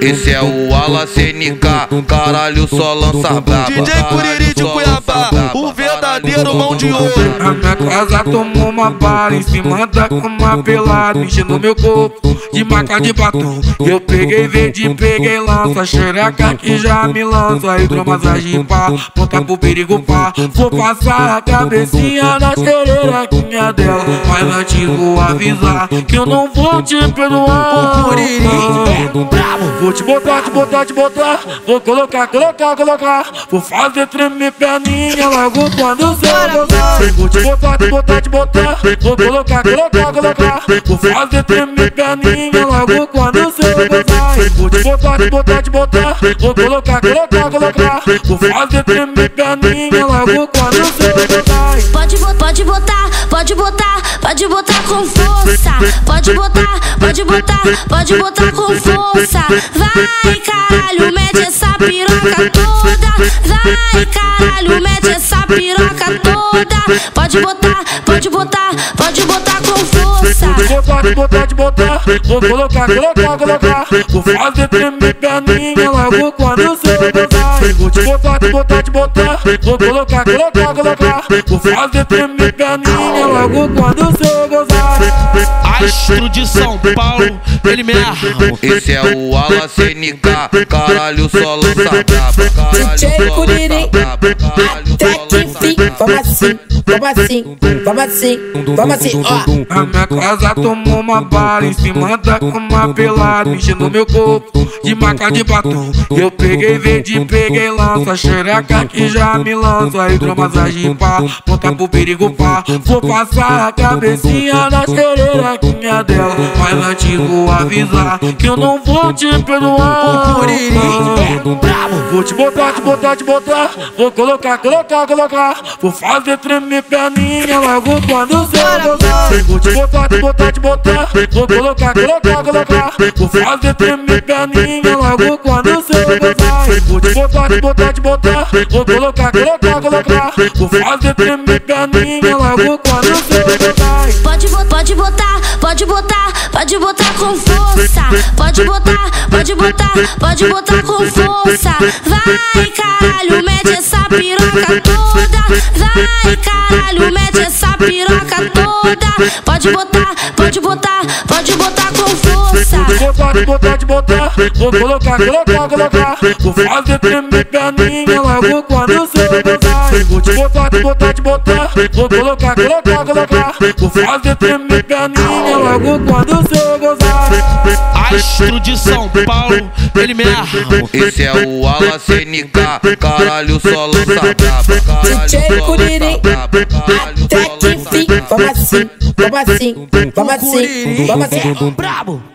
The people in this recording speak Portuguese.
Esse é o Ala CNK, caralho, só lança braba. DJ Curiri de Cuiabá, o verdadeiro mão de ouro. A minha casa tomou uma bala em cima da cama pelada, enchendo meu corpo de maca de batom. Eu peguei verde, peguei lança, xereca que já me lança. Hidromassagem pá, ponta pro perigo pá. Vou passar a cabecinha na xerequinha dela. Mas antes vou avisar que eu não vou te perdoar. Vou te botar, te botar, te botar. Vou colocar, colocar, colocar. Vou fazer tremer perninha logo quando te botar, botar, botar. Vou colocar, colocar, colocar. Vou fazer tremer perninha logo quando gozar. Te botar, botar, botar. Vou colocar, colocar, colocar. Vou fazer tremer perninha logo quando gozar. Pode, pode botar, pode botar, pode botar com força. Pode botar, pode botar, pode botar com força. Vai, caralho, mete essa piroca toda. Vai, caralho, mete toda. Pode botar, pode botar, pode botar com força. botar, te botar, te botar. Vou colocar, colocar, colocar. Vou fazer tremer perninha logo quando. Vou te botar, botar, te botar. Vou colocar, colocar, colocar. Vou fazer tremer perninha logo quando você gozar. Astro de São Paulo, ele mesmo. Esse é o Ala CNK, caralho, só lança braba. Caralho, DJ só Curiri, lança braba. Caralho, Vamos assim, vamos assim, vamos assim, vamos assim, ó. A minha casa tomou uma bala em cima da cama pelada, enchendo meu corpo de maca de batom. Eu peguei verde, peguei lança, xereca que já me lança. Hidromassagem pá, ponta pro perigo pá. Vou passar a cabecinha na xerequinha dela. Mas antes vou avisar que eu não vou te perdoar. Vou te botar, te botar, te botar. Vou colocar, colocar, colocar. Vou fazer tremer perninha logo quando você gozar. Vou botar, botar, te botar. Vou colocar, colocar, colocar. Vou fazer tremer perninha logo quando você gozar. Vou botar, te botar, te botar. Vou colocar, colocar, colocar. Vou fazer tremer perninha logo quando você gozar. Pode, pode botar com força. Pode botar, pode botar, pode botar com força. Vai, caralho, mete essa piroca toda. Vai, caralho, mete essa piroca toda. Pode botar, pode botar, pode botar com força. Botar, botar, te botar. Vou colocar, colocar, colocar. Vou fazer tremer perninha logo quando você gozar. Vou te botar, te botar, te botar. Vou colocar, colocar, colocar. Vou fazer tremer perninha logo quando você gozar. Astro de São Paulo, ele mesmo. Esse é o Ala CNK, caralho, só lança braba. Caralho, DJ só lança Curiri, braba. Caralho, até só que braba. Vamos assim, vamos assim, vamos assim, vamos assim. Brabo.